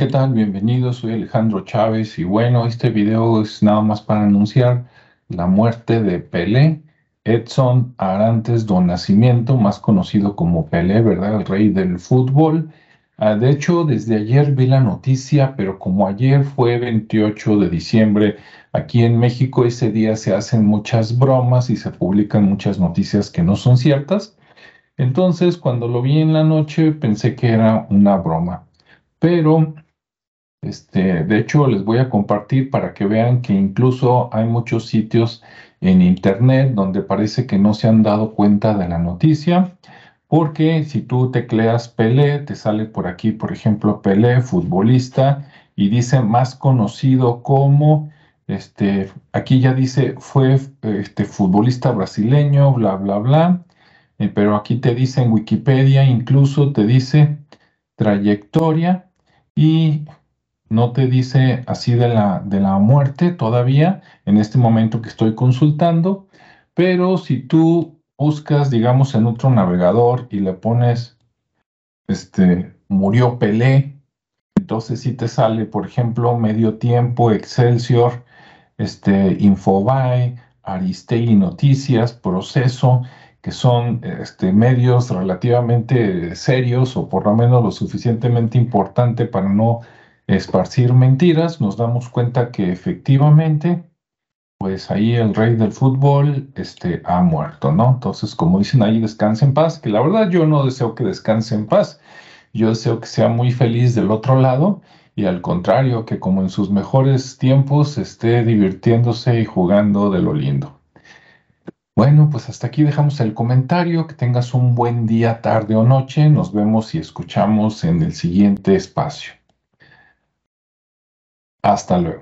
¿qué tal? Bienvenidos, soy Alejandro Chávez y bueno, este video es nada más para anunciar la muerte de Pelé, Edson Arantes do Nascimento, más conocido como Pelé, ¿verdad? El rey del fútbol. Ah, de hecho, desde ayer vi la noticia, pero como ayer fue 28 de diciembre, aquí en México ese día se hacen muchas bromas y se publican muchas noticias que no son ciertas. Entonces, cuando lo vi en la noche, pensé que era una broma pero este, de hecho les voy a compartir para que vean que incluso hay muchos sitios en internet donde parece que no se han dado cuenta de la noticia, porque si tú tecleas Pelé, te sale por aquí, por ejemplo, Pelé, futbolista, y dice más conocido como, este, aquí ya dice fue este, futbolista brasileño, bla, bla, bla, eh, pero aquí te dice en Wikipedia, incluso te dice trayectoria y no te dice así de la, de la muerte todavía en este momento que estoy consultando, pero si tú buscas, digamos, en otro navegador y le pones, este, murió Pelé, entonces si te sale, por ejemplo, Medio Tiempo, Excelsior, este, Infobae, Aristegui Noticias, Proceso, que son este, medios relativamente serios o por lo menos lo suficientemente importante para no esparcir mentiras, nos damos cuenta que efectivamente, pues ahí el rey del fútbol este, ha muerto, ¿no? Entonces, como dicen ahí, descanse en paz, que la verdad yo no deseo que descanse en paz, yo deseo que sea muy feliz del otro lado y al contrario, que como en sus mejores tiempos esté divirtiéndose y jugando de lo lindo. Bueno, pues hasta aquí dejamos el comentario. Que tengas un buen día, tarde o noche. Nos vemos y escuchamos en el siguiente espacio. Hasta luego.